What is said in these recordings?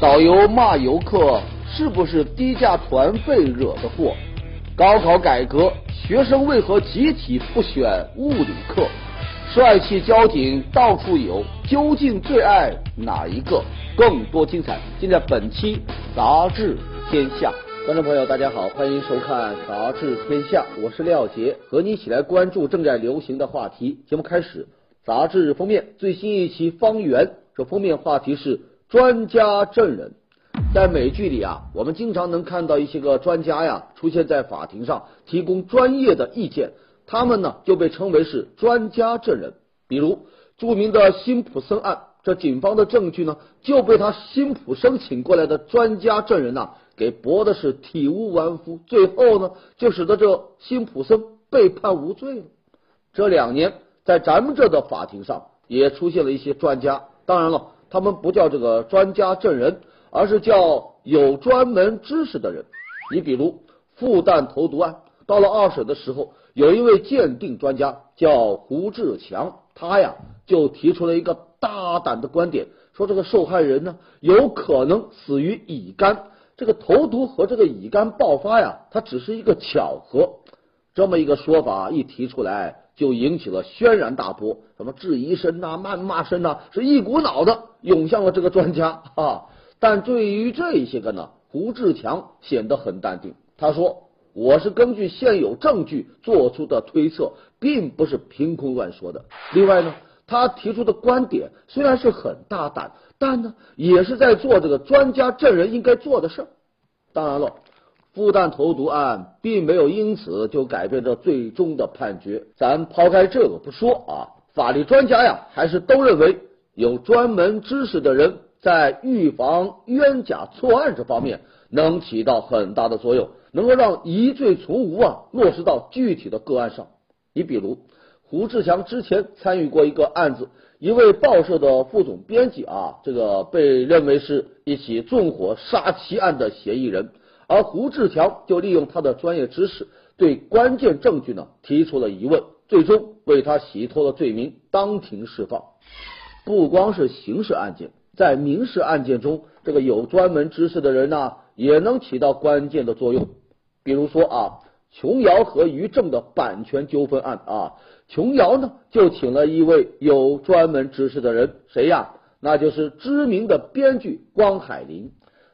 导游骂游客是不是低价团费惹的祸？高考改革，学生为何集体不选物理课？帅气交警到处有，究竟最爱哪一个？更多精彩尽在本期《杂志天下》。观众朋友，大家好，欢迎收看《杂志天下》，我是廖杰，和你一起来关注正在流行的话题。节目开始，杂志封面最新一期《方圆》，这封面话题是专家证人。在美剧里啊，我们经常能看到一些个专家呀出现在法庭上，提供专业的意见，他们呢就被称为是专家证人。比如著名的辛普森案，这警方的证据呢就被他辛普森请过来的专家证人呐给驳的是体无完肤，最后呢就使得这辛普森被判无罪了。这两年在咱们这的法庭上也出现了一些专家，当然了，他们不叫这个专家证人。而是叫有专门知识的人。你比如复旦投毒案，到了二审的时候，有一位鉴定专家叫胡志强，他呀就提出了一个大胆的观点，说这个受害人呢有可能死于乙肝，这个投毒和这个乙肝爆发呀，它只是一个巧合。这么一个说法一提出来，就引起了轩然大波，什么质疑声呐、谩骂声呐，是一股脑的涌向了这个专家啊。但对于这些个呢，胡志强显得很淡定。他说：“我是根据现有证据做出的推测，并不是凭空乱说的。另外呢，他提出的观点虽然是很大胆，但呢，也是在做这个专家证人应该做的事儿。当然了，复旦投毒案并没有因此就改变这最终的判决。咱抛开这个不说啊，法律专家呀，还是都认为有专门知识的人。”在预防冤假错案这方面能起到很大的作用，能够让疑罪从无啊落实到具体的个案上。你比如胡志强之前参与过一个案子，一位报社的副总编辑啊，这个被认为是一起纵火杀妻案的嫌疑人，而胡志强就利用他的专业知识，对关键证据呢提出了疑问，最终为他洗脱了罪名，当庭释放。不光是刑事案件。在民事案件中，这个有专门知识的人呢，也能起到关键的作用。比如说啊，琼瑶和于正的版权纠纷案啊，琼瑶呢就请了一位有专门知识的人，谁呀？那就是知名的编剧光海林。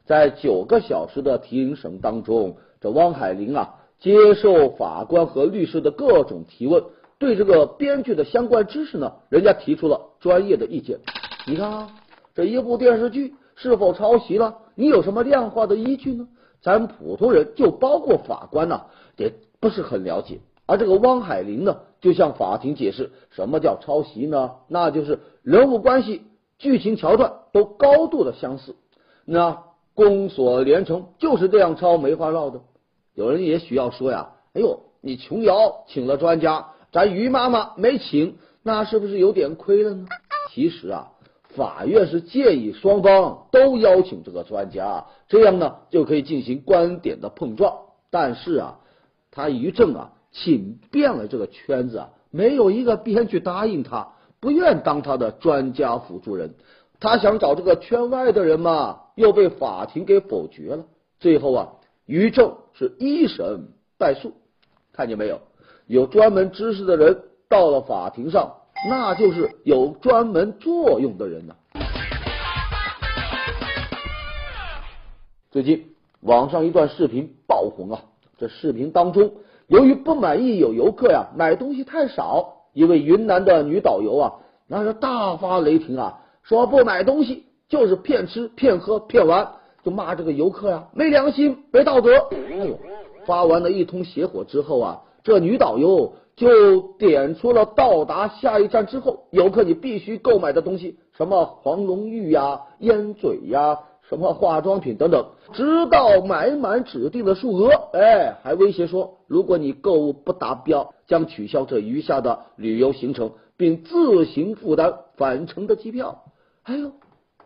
在九个小时的庭审当中，这汪海林啊，接受法官和律师的各种提问，对这个编剧的相关知识呢，人家提出了专业的意见。你看啊。这一部电视剧是否抄袭了？你有什么量化的依据呢？咱普通人，就包括法官呢，也不是很了解。而这个汪海林呢，就向法庭解释，什么叫抄袭呢？那就是人物关系、剧情桥段都高度的相似，那宫锁连城就是这样抄，没话唠的。有人也许要说呀，哎呦，你琼瑶请了专家，咱于妈妈没请，那是不是有点亏了呢？其实啊。法院是建议双方都邀请这个专家，这样呢就可以进行观点的碰撞。但是啊，他于正啊请遍了这个圈子啊，没有一个编剧答应他，不愿当他的专家辅助人。他想找这个圈外的人嘛，又被法庭给否决了。最后啊，于正是一审败诉。看见没有？有专门知识的人到了法庭上。那就是有专门作用的人呢。最近网上一段视频爆红啊，这视频当中，由于不满意有游客呀买东西太少，一位云南的女导游啊，那是大发雷霆啊，说不买东西就是骗吃骗喝骗玩，就骂这个游客呀没良心没道德。哎呦，发完了一通邪火之后啊，这女导游。就点出了到达下一站之后，游客你必须购买的东西，什么黄龙玉呀、烟嘴呀、什么化妆品等等，直到买满指定的数额，哎，还威胁说，如果你购物不达标，将取消这余下的旅游行程，并自行负担返程的机票。哎呦，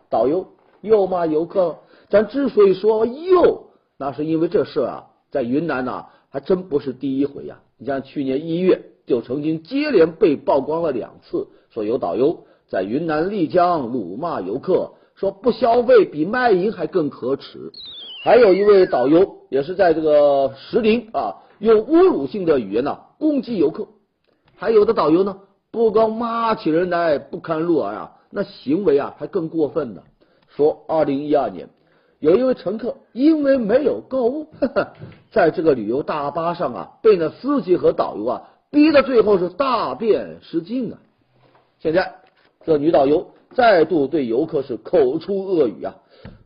导游又骂游客，咱之所以说又，那是因为这事啊，在云南呐，还真不是第一回呀。你像去年一月就曾经接连被曝光了两次，说有导游在云南丽江辱骂游客，说不消费比卖淫还更可耻。还有一位导游也是在这个石林啊，用侮辱性的语言呢攻击游客。还有的导游呢，不光骂起人来不堪入耳啊，那行为啊还更过分呢。说二零一二年，有一位乘客因为没有购物，在这个旅游大巴上啊，被那司机和导游啊逼得最后是大便失禁啊。现在这女导游再度对游客是口出恶语啊。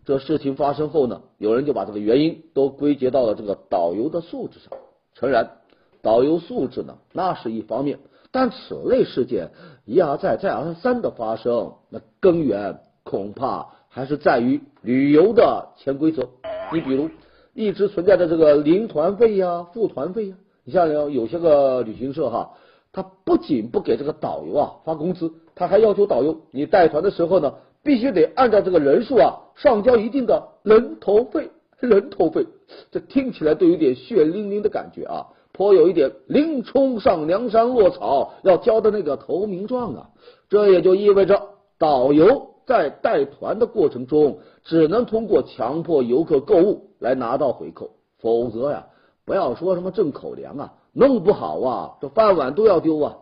这事情发生后呢，有人就把这个原因都归结到了这个导游的素质上。诚然，导游素质呢，那是一方面，但此类事件一而再、再而三的发生，那根源恐怕还是在于旅游的潜规则。你比如，一直存在的这个零团费呀、付团费呀，你像有些个旅行社哈，他不仅不给这个导游啊发工资，他还要求导游你带团的时候呢。必须得按照这个人数啊上交一定的人头费，人头费，这听起来都有点血淋淋的感觉啊，颇有一点林冲上梁山落草要交的那个投名状啊。这也就意味着导游在带团的过程中，只能通过强迫游客购物来拿到回扣，否则呀，不要说什么挣口粮啊，弄不好啊，这饭碗都要丢啊。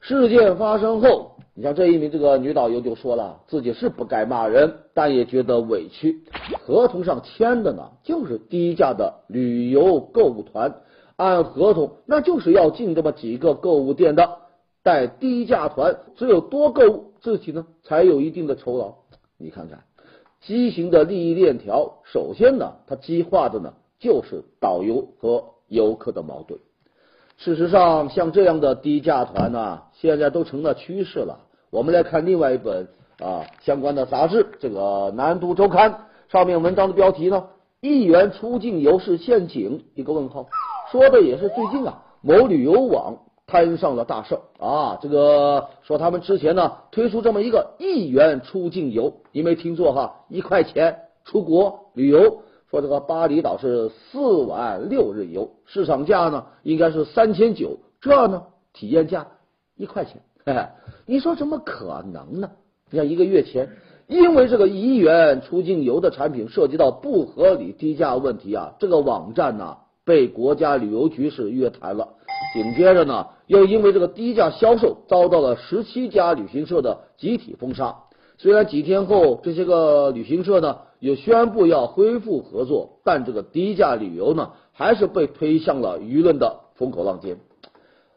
事件发生后。你像这一名这个女导游就说了，自己是不该骂人，但也觉得委屈。合同上签的呢，就是低价的旅游购物团，按合同那就是要进这么几个购物店的。带低价团，只有多购物，自己呢才有一定的酬劳。你看看，畸形的利益链条，首先呢，它激化的呢就是导游和游客的矛盾。事实上，像这样的低价团呢，现在都成了趋势了。我们来看另外一本啊相关的杂志，这个《南都周刊》上面文章的标题呢，“一元出境游是陷阱”，一个问号，说的也是最近啊，某旅游网摊上了大事啊，这个说他们之前呢推出这么一个一元出境游，你没听错哈，一块钱出国旅游，说这个巴厘岛是四晚六日游，市场价呢应该是三千九，这呢体验价一块钱。嘿嘿，你说怎么可能呢？你看一个月前，因为这个一元出境游的产品涉及到不合理低价问题啊，这个网站呢被国家旅游局是约谈了。紧接着呢，又因为这个低价销售遭到了十七家旅行社的集体封杀。虽然几天后这些个旅行社呢也宣布要恢复合作，但这个低价旅游呢还是被推向了舆论的风口浪尖。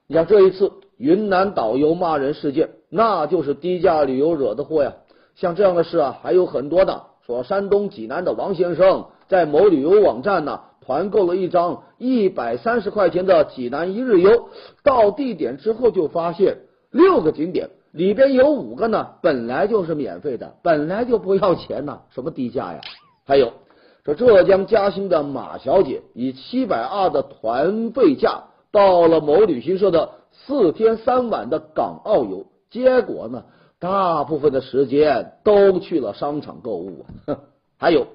你像这一次。云南导游骂人事件，那就是低价旅游惹的祸呀。像这样的事啊，还有很多的。说山东济南的王先生在某旅游网站呢团购了一张一百三十块钱的济南一日游，到地点之后就发现六个景点里边有五个呢本来就是免费的，本来就不要钱呢，什么低价呀？还有这浙江嘉兴的马小姐以七百二的团费价到了某旅行社的。四天三晚的港澳游，结果呢，大部分的时间都去了商场购物啊。还有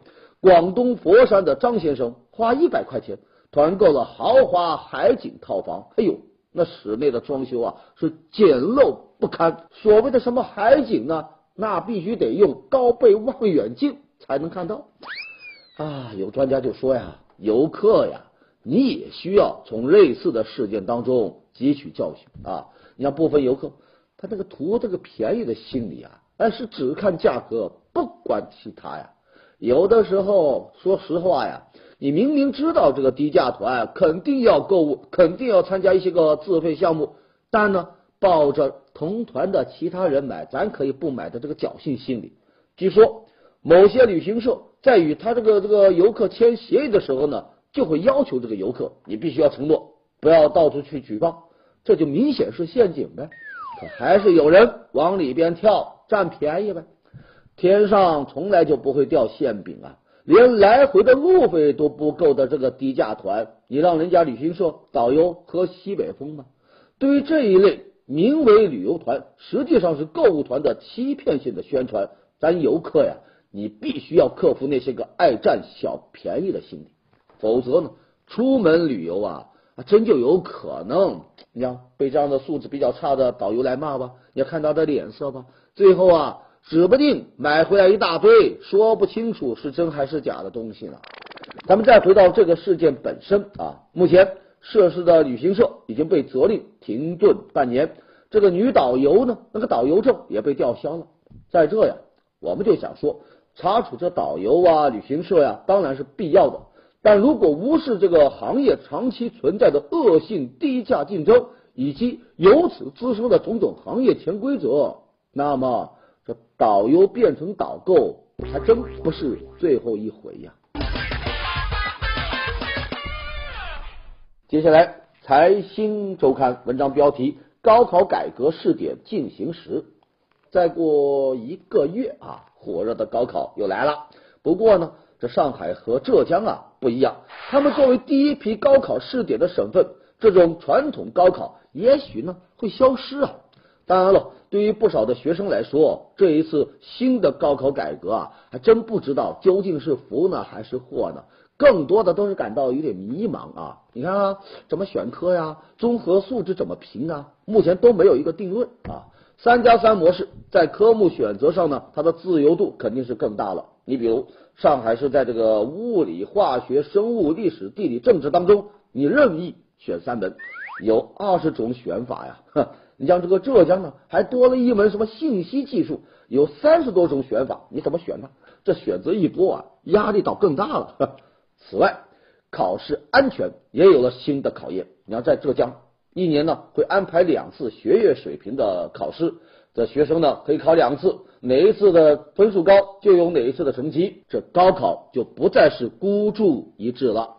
广东佛山的张先生，花一百块钱团购了豪华海景套房。哎呦，那室内的装修啊是简陋不堪。所谓的什么海景呢？那必须得用高倍望远镜才能看到啊。有专家就说呀，游客呀，你也需要从类似的事件当中。汲取教训啊！你像部分游客，他这个图这个便宜的心理啊，哎是只看价格不管其他呀。有的时候说实话呀，你明明知道这个低价团肯定要购物，肯定要参加一些个自费项目，但呢，抱着同团的其他人买，咱可以不买的这个侥幸心理。据说某些旅行社在与他这个这个游客签协议的时候呢，就会要求这个游客你必须要承诺。不要到处去举报，这就明显是陷阱呗。可还是有人往里边跳，占便宜呗。天上从来就不会掉馅饼啊！连来回的路费都不够的这个低价团，你让人家旅行社导游喝西北风吗？对于这一类名为旅游团，实际上是购物团的欺骗性的宣传，咱游客呀，你必须要克服那些个爱占小便宜的心理，否则呢，出门旅游啊。啊，真就有可能，你像被这样的素质比较差的导游来骂吧，你要看他的脸色吧。最后啊，指不定买回来一大堆，说不清楚是真还是假的东西呢。咱们再回到这个事件本身啊，目前涉事的旅行社已经被责令停顿半年，这个女导游呢，那个导游证也被吊销了。在这呀，我们就想说，查处这导游啊、旅行社呀，当然是必要的。但如果无视这个行业长期存在的恶性低价竞争，以及由此滋生的种种行业潜规则，那么导游变成导购，还真不是最后一回呀。接下来，财新周刊文章标题：高考改革试点进行时。再过一个月啊，火热的高考又来了。不过呢，这上海和浙江啊不一样，他们作为第一批高考试点的省份，这种传统高考也许呢会消失啊。当然了，对于不少的学生来说，这一次新的高考改革啊，还真不知道究竟是福呢还是祸呢。更多的都是感到有点迷茫啊。你看啊，怎么选科呀？综合素质怎么评啊？目前都没有一个定论啊。三加三模式在科目选择上呢，它的自由度肯定是更大了。你比如上海市在这个物理、化学、生物、历史、地理、政治当中，你任意选三门，有二十种选法呀。你像这个浙江呢，还多了一门什么信息技术，有三十多种选法，你怎么选呢？这选择一多啊，压力倒更大了。此外，考试安全也有了新的考验。你要在浙江。一年呢会安排两次学业水平的考试，这学生呢可以考两次，哪一次的分数高就有哪一次的成绩，这高考就不再是孤注一掷了。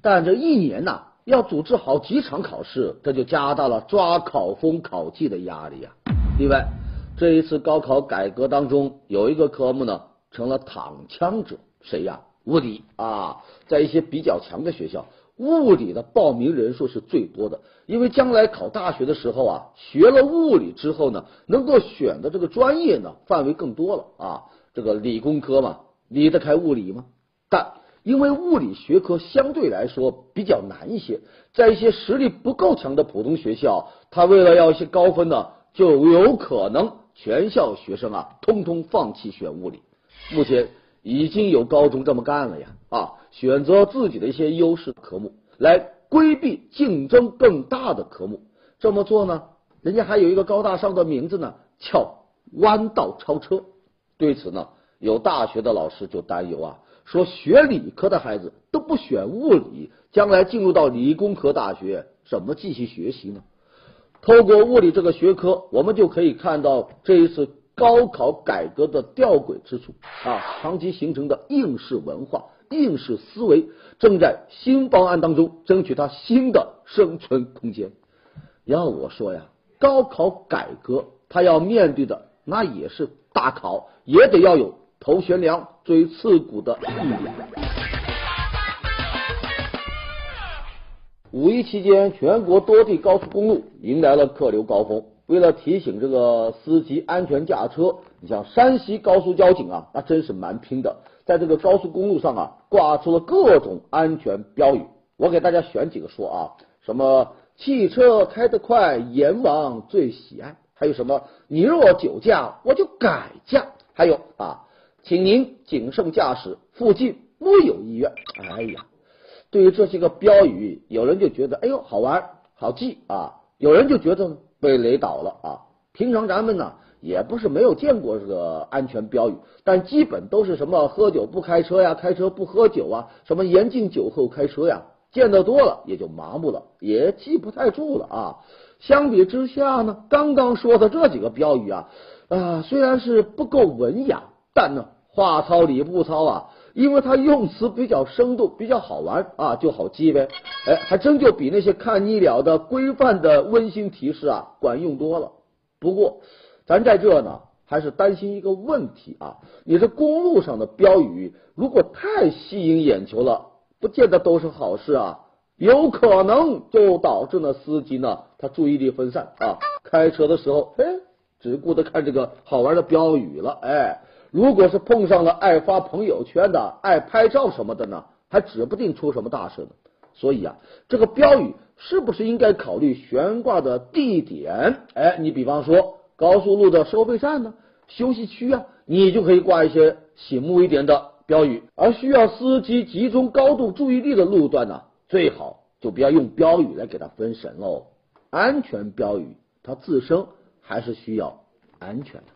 但这一年呢要组织好几场考试，这就加大了抓考风考纪的压力呀。另外，这一次高考改革当中有一个科目呢成了躺枪者，谁呀？物理啊，在一些比较强的学校。物理的报名人数是最多的，因为将来考大学的时候啊，学了物理之后呢，能够选的这个专业呢范围更多了啊。这个理工科嘛，离得开物理吗？但因为物理学科相对来说比较难一些，在一些实力不够强的普通学校，他为了要一些高分呢，就有可能全校学生啊，通通放弃选物理。目前。已经有高中这么干了呀啊！选择自己的一些优势科目来规避竞争更大的科目，这么做呢，人家还有一个高大上的名字呢，叫弯道超车。对此呢，有大学的老师就担忧啊，说学理科的孩子都不选物理，将来进入到理工科大学怎么继续学习呢？透过物理这个学科，我们就可以看到这一次。高考改革的吊诡之处啊，长期形成的应试文化、应试思维，正在新方案当中争取它新的生存空间。要我说呀，高考改革它要面对的那也是大考，也得要有头悬梁、锥刺股的毅力。五一期间，全国多地高速公路迎来了客流高峰。为了提醒这个司机安全驾车，你像山西高速交警啊，那真是蛮拼的，在这个高速公路上啊，挂出了各种安全标语。我给大家选几个说啊，什么汽车开得快，阎王最喜爱；还有什么你若酒驾，我就改嫁；还有啊，请您谨慎驾驶，附近没有医院。哎呀，对于这些个标语，有人就觉得哎呦好玩好记啊，有人就觉得。被雷倒了啊！平常咱们呢也不是没有见过这个安全标语，但基本都是什么喝酒不开车呀，开车不喝酒啊，什么严禁酒后开车呀，见得多了也就麻木了，也记不太住了啊。相比之下呢，刚刚说的这几个标语啊，啊虽然是不够文雅，但呢话糙理不糙啊。因为它用词比较生动，比较好玩啊，就好记呗。哎，还真就比那些看腻了的规范的温馨提示啊管用多了。不过，咱在这呢，还是担心一个问题啊，你这公路上的标语如果太吸引眼球了，不见得都是好事啊，有可能就导致呢司机呢他注意力分散啊，开车的时候哎只顾着看这个好玩的标语了，哎。如果是碰上了爱发朋友圈的、爱拍照什么的呢，还指不定出什么大事呢。所以啊，这个标语是不是应该考虑悬挂的地点？哎，你比方说高速路的收费站呢，休息区啊，你就可以挂一些醒目一点的标语；而需要司机集中高度注意力的路段呢，最好就不要用标语来给他分神喽。安全标语它自身还是需要安全的。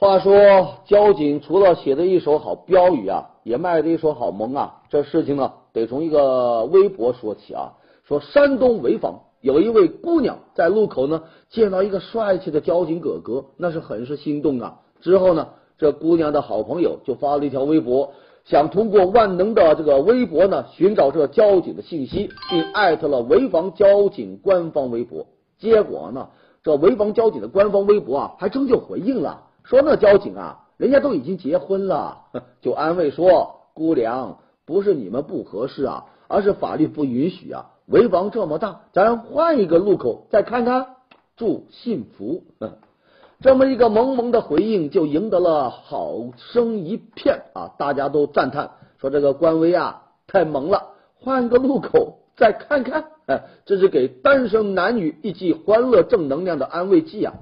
话说，交警除了写的一手好标语啊，也卖的一手好萌啊。这事情呢，得从一个微博说起啊。说山东潍坊有一位姑娘在路口呢，见到一个帅气的交警哥哥，那是很是心动啊。之后呢，这姑娘的好朋友就发了一条微博，想通过万能的这个微博呢，寻找这交警的信息，并艾特了潍坊交警官方微博。结果呢，这潍坊交警的官方微博啊，还真就回应了。说那交警啊，人家都已经结婚了，就安慰说姑娘不是你们不合适啊，而是法律不允许啊。潍坊这么大，咱换一个路口再看看，祝幸福。这么一个萌萌的回应，就赢得了好声一片啊！大家都赞叹说这个官微啊太萌了，换个路口再看看，哎，这是给单身男女一剂欢乐正能量的安慰剂啊！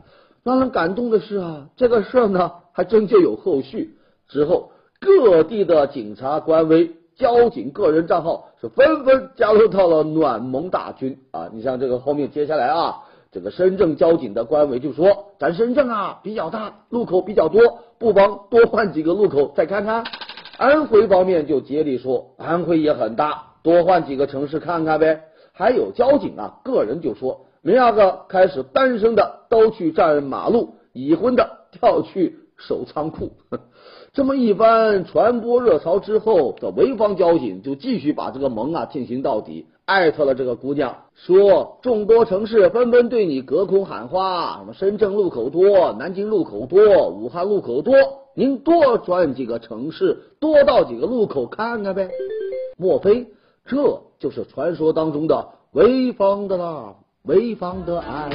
让人感动的是啊，这个事儿呢还真就有后续。之后，各地的警察官微、交警个人账号是纷纷加入到了暖萌大军啊！你像这个后面接下来啊，这个深圳交警的官微就说：“咱深圳啊比较大，路口比较多，不妨多换几个路口再看看。”安徽方面就接力说：“安徽也很大，多换几个城市看看呗。”还有交警啊，个人就说。明儿个开始，单身的都去占马路，已婚的调去守仓库。这么一番传播热潮之后，这潍坊交警就继续把这个萌啊进行到底，艾特了这个姑娘，说众多城市纷纷对你隔空喊话，什么深圳路口多，南京路口多，武汉路口多，您多转几个城市，多到几个路口看看呗。莫非这就是传说当中的潍坊的啦？潍坊的爱。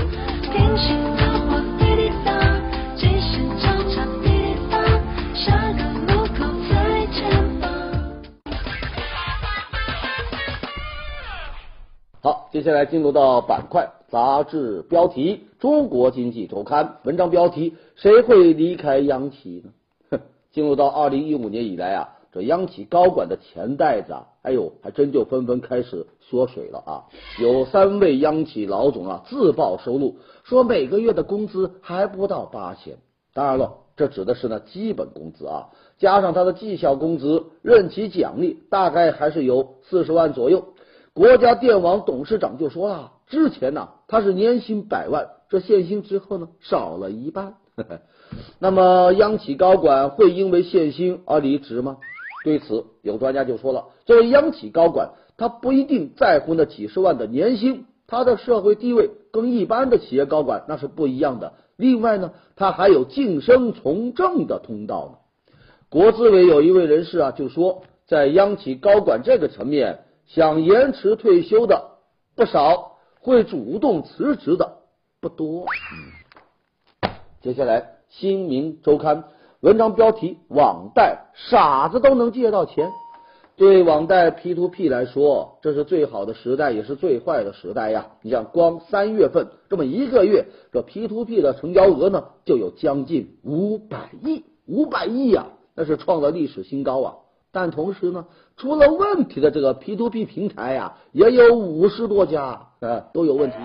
好，接下来进入到板块杂志标题，《中国经济周刊》文章标题：谁会离开央企呢？进入到二零一五年以来啊。这央企高管的钱袋子啊，哎呦，还真就纷纷开始缩水了啊！有三位央企老总啊自曝收入，说每个月的工资还不到八千。当然了，这指的是呢基本工资啊，加上他的绩效工资、任期奖励，大概还是有四十万左右。国家电网董事长就说了，之前呢他是年薪百万，这限薪之后呢少了一半。那么央企高管会因为限薪而离职吗？对此，有专家就说了：，作为央企高管，他不一定在乎那几十万的年薪，他的社会地位跟一般的企业高管那是不一样的。另外呢，他还有晋升从政的通道呢。国资委有一位人士啊，就说，在央企高管这个层面，想延迟退休的不少，会主动辞职的不多。接下来，《新民周刊》。文章标题：网贷傻子都能借到钱。对网贷 P to P 来说，这是最好的时代，也是最坏的时代呀。你像光三月份这么一个月，这 P to P 的成交额呢，就有将近五百亿，五百亿呀，那是创了历史新高啊。但同时呢，出了问题的这个 P to P 平台呀，也有五十多家啊，都有问题。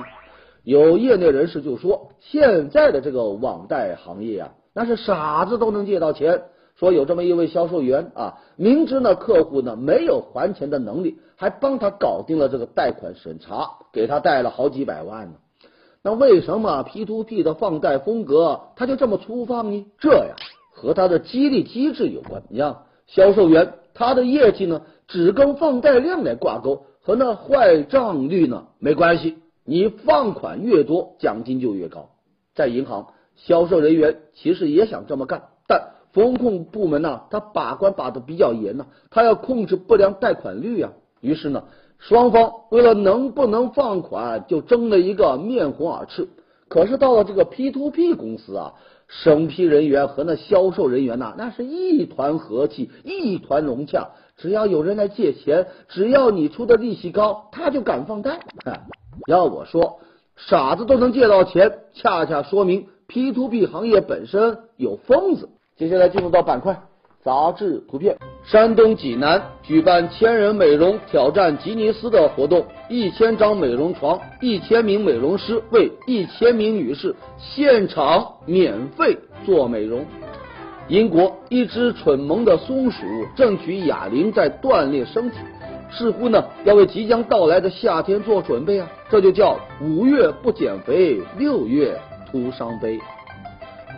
有业内人士就说，现在的这个网贷行业啊。那是傻子都能借到钱。说有这么一位销售员啊，明知呢客户呢没有还钱的能力，还帮他搞定了这个贷款审查，给他贷了好几百万呢。那为什么 P to P 的放贷风格他就这么粗放呢？这呀和他的激励机制有关。你看销售员，他的业绩呢只跟放贷量来挂钩，和那坏账率呢没关系。你放款越多，奖金就越高。在银行。销售人员其实也想这么干，但风控部门呢，他把关把的比较严呢，他要控制不良贷款率啊。于是呢，双方为了能不能放款，就争了一个面红耳赤。可是到了这个 P to P 公司啊，审批人员和那销售人员呐，那是一团和气，一团融洽。只要有人来借钱，只要你出的利息高，他就敢放贷。要我说，傻子都能借到钱，恰恰说明。P to P 行业本身有疯子。接下来进入到板块，杂志图片。山东济南举办千人美容挑战吉尼斯的活动，一千张美容床，一千名美容师为一千名女士现场免费做美容。英国一只蠢萌的松鼠正举哑铃在锻炼身体，似乎呢要为即将到来的夏天做准备啊！这就叫五月不减肥，六月徒伤悲。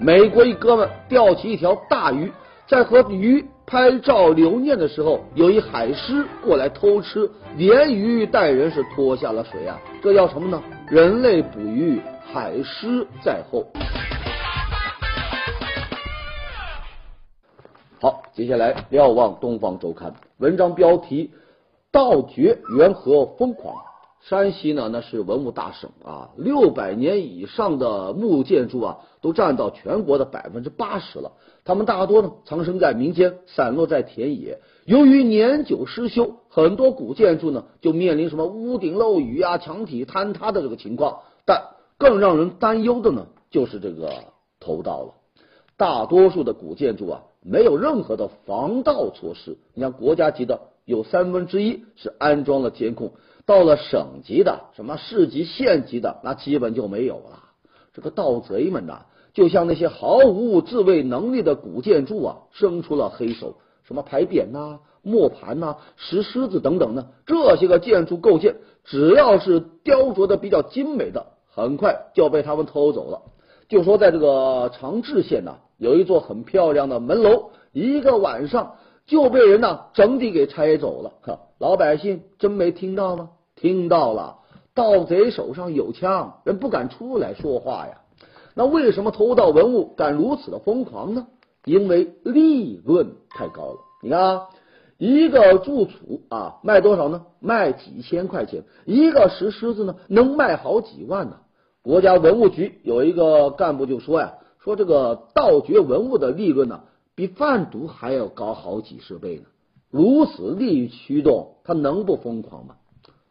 美国一哥们钓起一条大鱼，在和鱼拍照留念的时候，有一海狮过来偷吃，连鱼带人是拖下了水啊！这叫什么呢？人类捕鱼，海狮在后。好，接下来瞭望东方周刊，文章标题：盗掘缘何疯狂？山西呢，那是文物大省啊，六百年以上的木建筑啊，都占到全国的百分之八十了。它们大多呢，藏身在民间，散落在田野。由于年久失修，很多古建筑呢，就面临什么屋顶漏雨啊、墙体坍塌的这个情况。但更让人担忧的呢，就是这个偷盗了。大多数的古建筑啊。没有任何的防盗措施，你像国家级的有三分之一是安装了监控，到了省级的、什么市级、县级的，那基本就没有了。这个盗贼们呐，就像那些毫无自卫能力的古建筑啊，生出了黑手，什么牌匾呐、磨盘呐、石狮子等等呢，这些个建筑构件，只要是雕琢的比较精美的，很快就被他们偷走了。就说在这个长治县呐。有一座很漂亮的门楼，一个晚上就被人呢整体给拆走了。呵，老百姓真没听到吗？听到了，盗贼手上有枪，人不敢出来说话呀。那为什么偷盗文物敢如此的疯狂呢？因为利润太高了。你看啊，一个柱础啊，卖多少呢？卖几千块钱。一个石狮子呢，能卖好几万呢。国家文物局有一个干部就说呀。说这个盗掘文物的利润呢，比贩毒还要高好几十倍呢。如此利益驱动，他能不疯狂吗？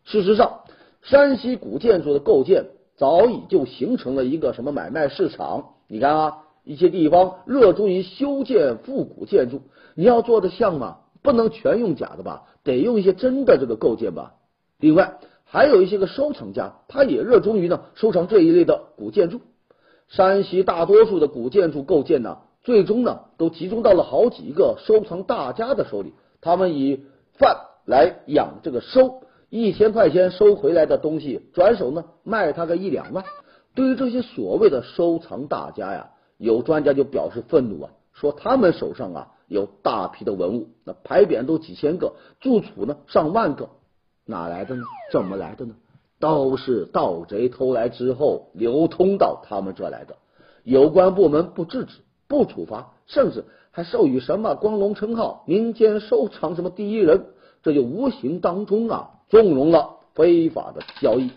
事实上，山西古建筑的构建早已就形成了一个什么买卖市场。你看啊，一些地方热衷于修建复古建筑，你要做的像吗？不能全用假的吧，得用一些真的这个构件吧。另外，还有一些个收藏家，他也热衷于呢收藏这一类的古建筑。山西大多数的古建筑构件呢，最终呢都集中到了好几个收藏大家的手里。他们以贩来养这个收，一千块钱收回来的东西，转手呢卖他个一两万。对于这些所谓的收藏大家呀，有专家就表示愤怒啊，说他们手上啊有大批的文物，那牌匾都几千个，铸储呢上万个，哪来的呢？怎么来的呢？都是盗贼偷来之后流通到他们这来的，有关部门不制止、不处罚，甚至还授予什么光荣称号、民间收藏什么第一人，这就无形当中啊纵容了非法的交易。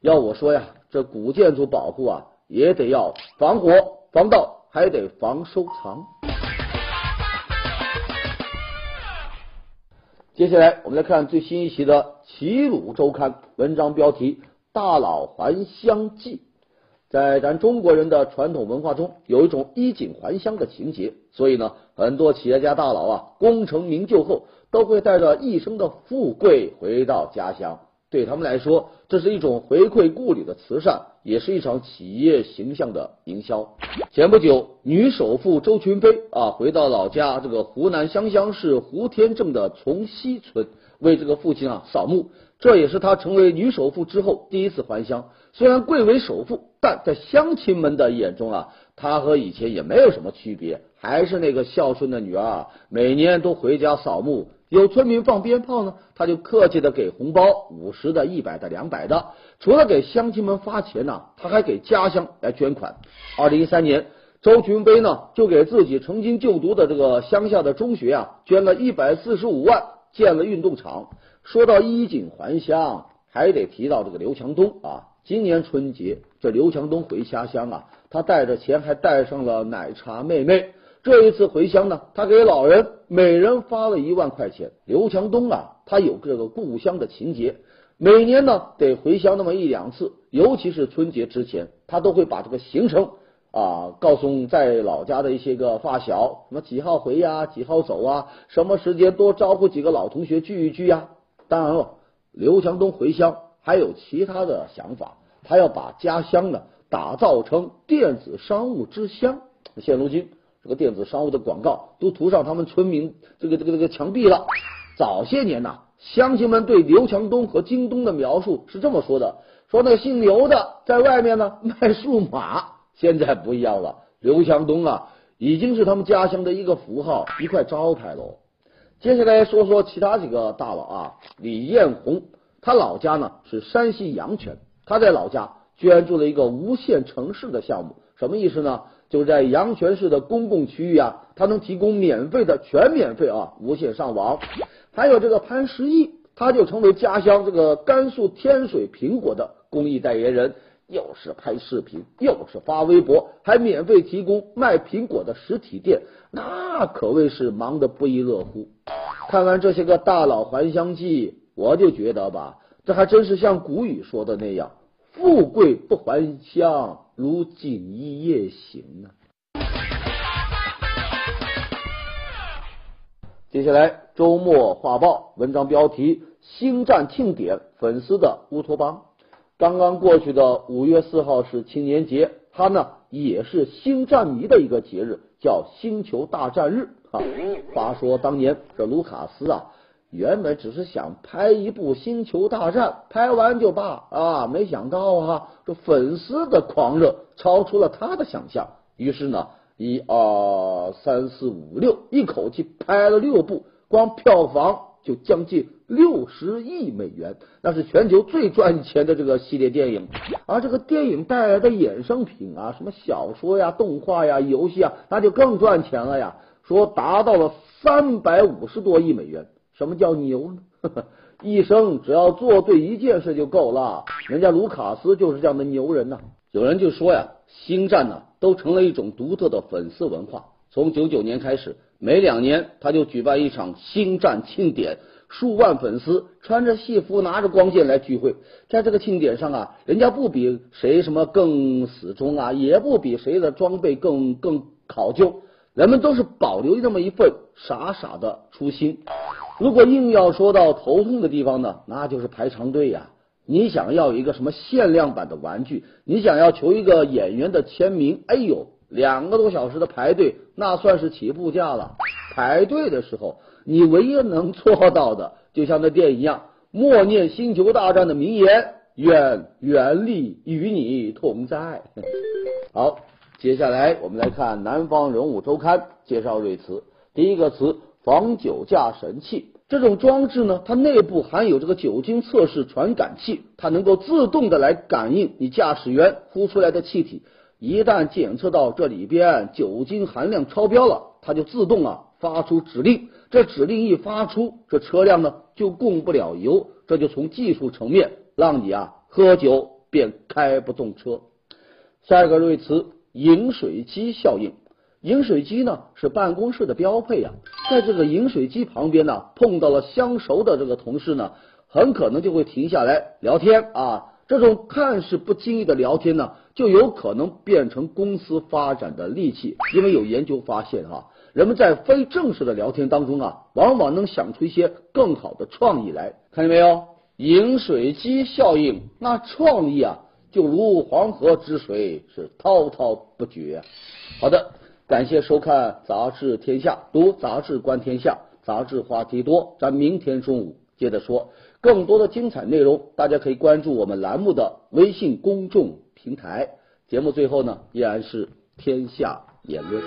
要我说呀，这古建筑保护啊，也得要防火、防盗，还得防收藏。接下来我们来看最新一期的《齐鲁周刊》文章标题：大佬还乡记。在咱中国人的传统文化中，有一种衣锦还乡的情节，所以呢，很多企业家大佬啊，功成名就后，都会带着一生的富贵回到家乡。对他们来说，这是一种回馈故里的慈善，也是一场企业形象的营销。前不久，女首富周群飞啊，回到老家这个湖南湘乡市湖天镇的崇西村，为这个父亲啊扫墓。这也是她成为女首富之后第一次还乡。虽然贵为首富，但在乡亲们的眼中啊，她和以前也没有什么区别，还是那个孝顺的女儿，每年都回家扫墓。有村民放鞭炮呢，他就客气的给红包，五十的、一百的、两百的。除了给乡亲们发钱呢，他还给家乡来捐款。二零一三年，周群飞呢就给自己曾经就读的这个乡下的中学啊捐了一百四十五万，建了运动场。说到衣锦还乡，还得提到这个刘强东啊。今年春节，这刘强东回家乡啊，他带着钱，还带上了奶茶妹妹。这一次回乡呢，他给老人每人发了一万块钱。刘强东啊，他有这个故乡的情节，每年呢得回乡那么一两次，尤其是春节之前，他都会把这个行程啊，告诉在老家的一些个发小，什么几号回呀，几号走啊，什么时间多招呼几个老同学聚一聚呀。当然了，刘强东回乡还有其他的想法，他要把家乡呢打造成电子商务之乡。现如今，这个电子商务的广告都涂上他们村民这个这个这个墙壁了。早些年呐，乡亲们对刘强东和京东的描述是这么说的：说那个姓刘的在外面呢卖数码。现在不一样了，刘强东啊，已经是他们家乡的一个符号，一块招牌喽。接下来说说其他几个大佬啊，李彦宏，他老家呢是山西阳泉，他在老家居然做了一个无线城市的项目，什么意思呢？就在阳泉市的公共区域啊，他能提供免费的全免费啊无线上网。还有这个潘石屹，他就成为家乡这个甘肃天水苹果的公益代言人。又是拍视频，又是发微博，还免费提供卖苹果的实体店，那可谓是忙得不亦乐乎。看完这些个大佬还乡记，我就觉得吧，这还真是像古语说的那样：“富贵不还乡，如锦衣夜行。”啊。接下来周末画报文章标题：星战庆典，粉丝的乌托邦。刚刚过去的五月四号是青年节，它呢也是星战迷的一个节日，叫星球大战日啊。话说当年这卢卡斯啊，原本只是想拍一部星球大战，拍完就罢啊，没想到啊，这粉丝的狂热超出了他的想象，于是呢，一二三四五六，一口气拍了六部，光票房。就将近六十亿美元，那是全球最赚钱的这个系列电影。而这个电影带来的衍生品啊，什么小说呀、动画呀、游戏啊，那就更赚钱了呀。说达到了三百五十多亿美元。什么叫牛呢？一生只要做对一件事就够了。人家卢卡斯就是这样的牛人呐。有人就说呀，星战呢都成了一种独特的粉丝文化。从九九年开始。每两年，他就举办一场星战庆典，数万粉丝穿着戏服，拿着光剑来聚会。在这个庆典上啊，人家不比谁什么更死忠啊，也不比谁的装备更更考究，人们都是保留这么一份傻傻的初心。如果硬要说到头痛的地方呢，那就是排长队呀。你想要一个什么限量版的玩具，你想要求一个演员的签名，哎呦！两个多小时的排队，那算是起步价了。排队的时候，你唯一能做到的，就像那电影一样，默念《星球大战》的名言：“愿原力与你同在。”好，接下来我们来看《南方人物周刊》介绍瑞词。第一个词：防酒驾神器。这种装置呢，它内部含有这个酒精测试传感器，它能够自动的来感应你驾驶员呼出来的气体。一旦检测到这里边酒精含量超标了，它就自动啊发出指令。这指令一发出，这车辆呢就供不了油。这就从技术层面让你啊喝酒便开不动车。下一个瑞词饮水机效应。饮水机呢是办公室的标配啊，在这个饮水机旁边呢碰到了相熟的这个同事呢，很可能就会停下来聊天啊。这种看似不经意的聊天呢。就有可能变成公司发展的利器，因为有研究发现哈，人们在非正式的聊天当中啊，往往能想出一些更好的创意来。看见没有？饮水机效应，那创意啊，就如黄河之水，是滔滔不绝。好的，感谢收看《杂志天下》，读杂志观天下，杂志话题多，咱明天中午接着说更多的精彩内容，大家可以关注我们栏目的微信公众。平台节目最后呢，依然是天下言论。